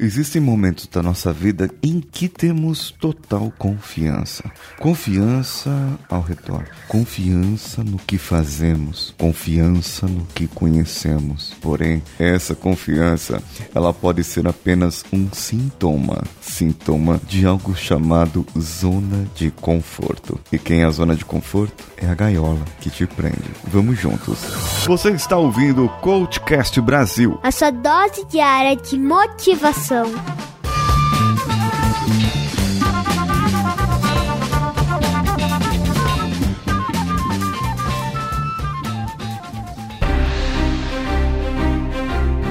Existem momentos da nossa vida em que temos total confiança. Confiança ao redor, confiança no que fazemos, confiança no que conhecemos. Porém, essa confiança, ela pode ser apenas um sintoma, sintoma de algo chamado zona de conforto. E quem é a zona de conforto? É a gaiola que te prende. Vamos juntos. Você está ouvindo o Coachcast Brasil. A sua dose diária de motivação coração.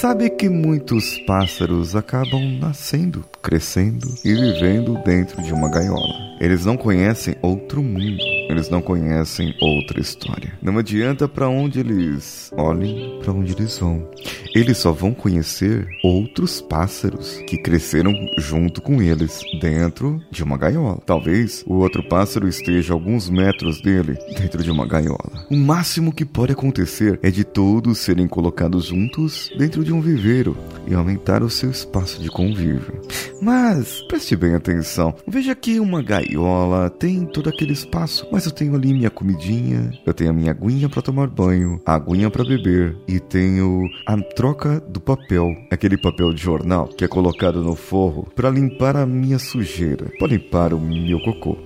Sabe que muitos pássaros acabam nascendo, crescendo e vivendo dentro de uma gaiola. Eles não conhecem outro mundo, eles não conhecem outra história. Não adianta para onde eles olhem, para onde eles vão. Eles só vão conhecer outros pássaros que cresceram junto com eles dentro de uma gaiola. Talvez o outro pássaro esteja alguns metros dele dentro de uma gaiola. O máximo que pode acontecer é de todos serem colocados juntos dentro de um viveiro e aumentar o seu espaço de convívio. Mas preste bem atenção. Veja que uma gaiola tem todo aquele espaço, mas eu tenho ali minha comidinha, eu tenho a minha aguinha para tomar banho, a aguinha para beber e tenho a troca do papel, aquele papel de jornal que é colocado no forro para limpar a minha sujeira, para limpar o meu cocô,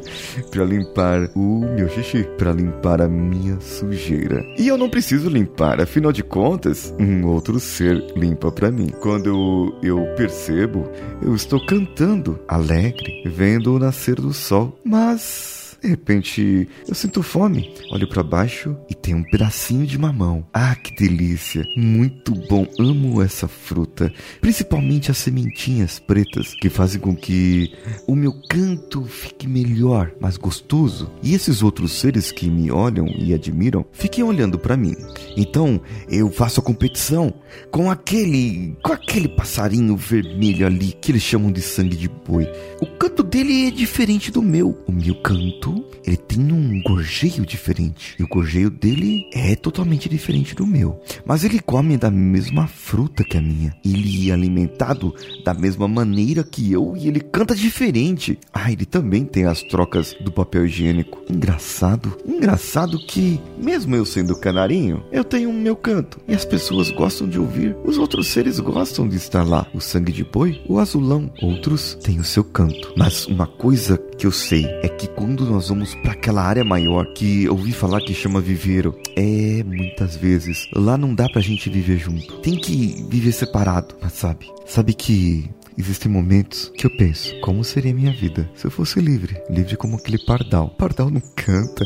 para limpar o meu xixi, para limpar a minha sujeira. E eu não preciso limpar, afinal de contas, um outro ser limpa para mim. Quando eu percebo, eu estou cantando, alegre, vendo o nascer do sol. Mas de repente, eu sinto fome. Olho para baixo e tem um pedacinho de mamão. Ah, que delícia! Muito bom. Amo essa fruta, principalmente as sementinhas pretas que fazem com que o meu canto fique melhor, mais gostoso. E esses outros seres que me olham e admiram, fiquem olhando para mim. Então, eu faço a competição com aquele, com aquele passarinho vermelho ali que eles chamam de sangue de boi. O canto dele é diferente do meu. O meu canto ele tem um gorjeio diferente. E o gorjeio dele é totalmente diferente do meu. Mas ele come da mesma fruta que a minha. Ele é alimentado da mesma maneira que eu e ele canta diferente. Ah, ele também tem as trocas do papel higiênico. Engraçado. Engraçado que, mesmo eu sendo canarinho, eu tenho o meu canto. E as pessoas gostam de ouvir. Os outros seres gostam de estar lá. O sangue de boi, o azulão. Outros têm o seu canto. Mas uma coisa que eu sei é que quando nós vamos para aquela área maior que eu ouvi falar que chama viveiro, é muitas vezes lá não dá pra gente viver junto. Tem que viver separado, mas sabe? Sabe que Existem momentos que eu penso, como seria minha vida se eu fosse livre? Livre como aquele pardal. Pardal não canta.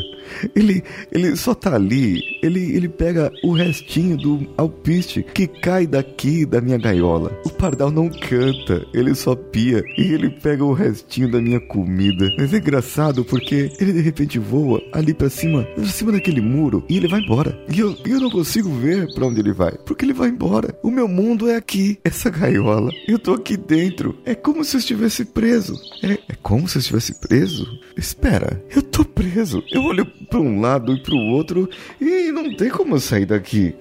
Ele, ele só tá ali, ele, ele pega o restinho do alpiste que cai daqui da minha gaiola. O pardal não canta, ele só pia e ele pega o restinho da minha comida. Mas é engraçado porque ele de repente voa ali para cima, pra cima daquele muro e ele vai embora. E eu, eu não consigo ver para onde ele vai, porque ele vai embora. O meu mundo é aqui, essa gaiola. Eu tô aqui dentro. É como se eu estivesse preso. É, é como se eu estivesse preso? Espera, eu tô preso. Eu olho para um lado e para o outro e não tem como sair daqui.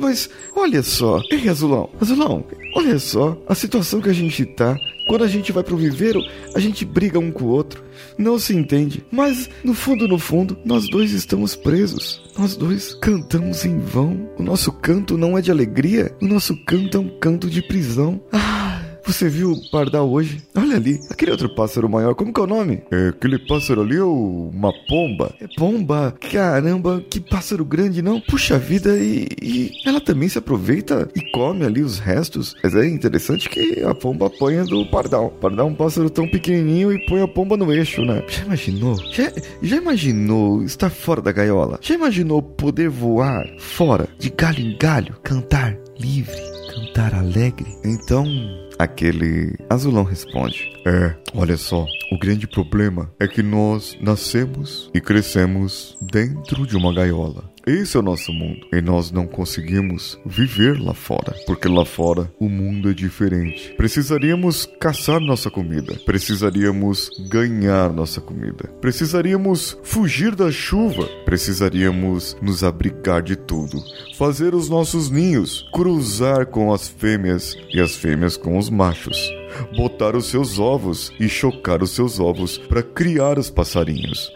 Mas olha só, ei Azulão, Azulão, Olha só a situação que a gente tá. Quando a gente vai pro viveiro, a gente briga um com o outro, não se entende, mas no fundo, no fundo, nós dois estamos presos. Nós dois cantamos em vão. O nosso canto não é de alegria, o nosso canto é um canto de prisão. Ah! Você viu o pardal hoje? Olha ali, aquele outro pássaro maior, como que é o nome? É, aquele pássaro ali é uma pomba. É pomba? Caramba, que pássaro grande, não? Puxa vida, e, e, ela também se aproveita e come ali os restos. Mas é interessante que a pomba apanha do pardal. O pardal é um pássaro tão pequenininho e põe a pomba no eixo, né? Já imaginou? Já, já imaginou estar fora da gaiola? Já imaginou poder voar fora, de galho em galho, cantar livre, cantar alegre? Então, Aquele azulão responde: É, olha só, o grande problema é que nós nascemos e crescemos dentro de uma gaiola. Esse é o nosso mundo. E nós não conseguimos viver lá fora, porque lá fora o mundo é diferente. Precisaríamos caçar nossa comida, precisaríamos ganhar nossa comida, precisaríamos fugir da chuva, precisaríamos nos abrigar de tudo, fazer os nossos ninhos, cruzar com as fêmeas e as fêmeas com os machos botar os seus ovos e chocar os seus ovos para criar os passarinhos.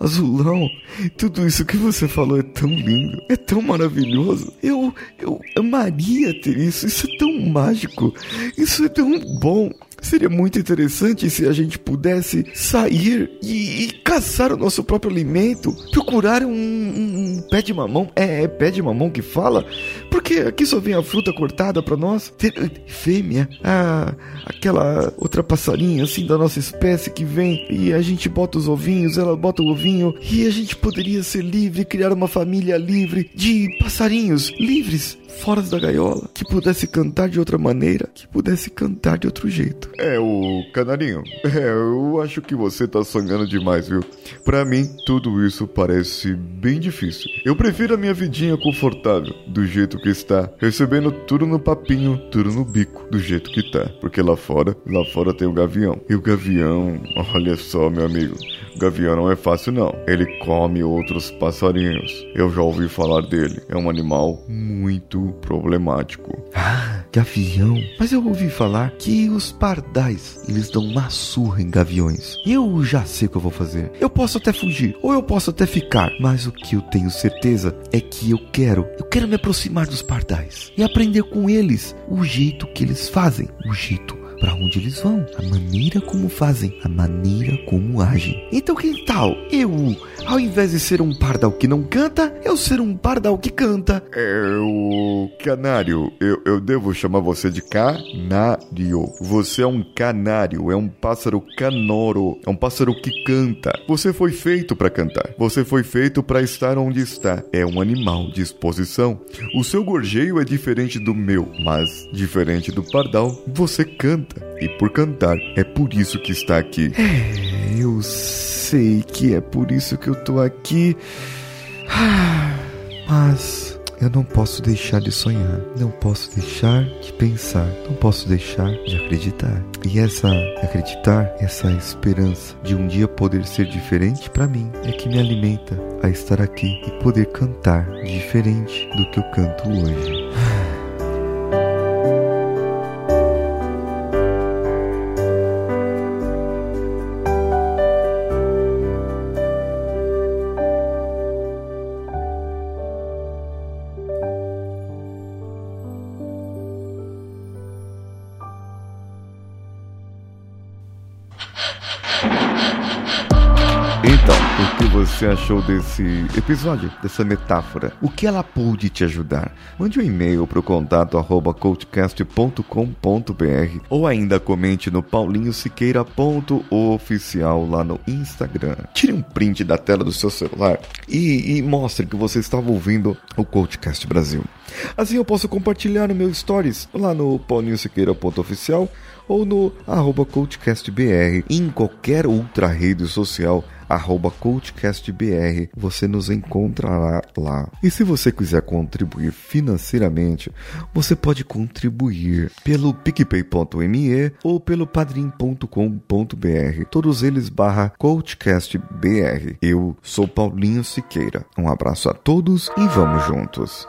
Azulão, tudo isso que você falou é tão lindo, é tão maravilhoso. Eu, eu amaria ter isso, isso é tão mágico, isso é tão bom. Seria muito interessante se a gente pudesse sair e, e caçar o nosso próprio alimento, procurar um, um, um, pé de mamão. É, é pé de mamão que fala? Porque aqui só vem a fruta cortada para nós. Ter, fêmea, ah, aquela outra passarinha assim da nossa espécie que vem e a gente bota os ovinhos, ela bota o ovinho e a gente poderia ser livre, criar uma família livre de passarinhos livres fora da gaiola, que pudesse cantar de outra maneira, que pudesse cantar de outro jeito. É, o canarinho. É, eu acho que você tá sonhando demais, viu? Para mim, tudo isso parece bem difícil. Eu prefiro a minha vidinha confortável, do jeito que está, recebendo tudo no papinho, tudo no bico, do jeito que tá. Porque lá fora, lá fora tem o gavião. E o gavião, olha só, meu amigo, gavião não é fácil não. Ele come outros passarinhos. Eu já ouvi falar dele. É um animal muito problemático. Ah, gavião. Mas eu ouvi falar que os pardais, eles dão uma surra em gaviões. Eu já sei o que eu vou fazer. Eu posso até fugir, ou eu posso até ficar, mas o que eu tenho certeza é que eu quero, eu quero me aproximar dos pardais e aprender com eles o jeito que eles fazem, o jeito para onde eles vão, a maneira como fazem, a maneira como agem. Então, que tal eu, ao invés de ser um pardal que não canta, eu ser um pardal que canta? É o canário. Eu, eu devo chamar você de canário. Você é um canário, é um pássaro canoro, é um pássaro que canta. Você foi feito para cantar. Você foi feito para estar onde está. É um animal de exposição. O seu gorjeio é diferente do meu, mas diferente do pardal, você canta canta. E por cantar, é por isso que está aqui. É, eu sei que é por isso que eu tô aqui. Ah, mas eu não posso deixar de sonhar, não posso deixar de pensar, não posso deixar de acreditar. E essa acreditar, essa esperança de um dia poder ser diferente para mim é que me alimenta a estar aqui e poder cantar diferente do que eu canto hoje. Você achou desse episódio, dessa metáfora? O que ela pôde te ajudar? Mande um e-mail para o contato arroba coachcast.com.br ou ainda comente no paulinhosiqueira.oficial lá no Instagram. Tire um print da tela do seu celular e, e mostre que você estava ouvindo o Coachcast Brasil. Assim eu posso compartilhar no meu stories lá no paulinhosiqueira.oficial ou no arroba coachcastbr em qualquer outra rede social arroba coachcastbr, você nos encontrará lá. E se você quiser contribuir financeiramente, você pode contribuir pelo picpay.me ou pelo padrim.com.br, todos eles barra coachcastbr. Eu sou Paulinho Siqueira. Um abraço a todos e vamos juntos.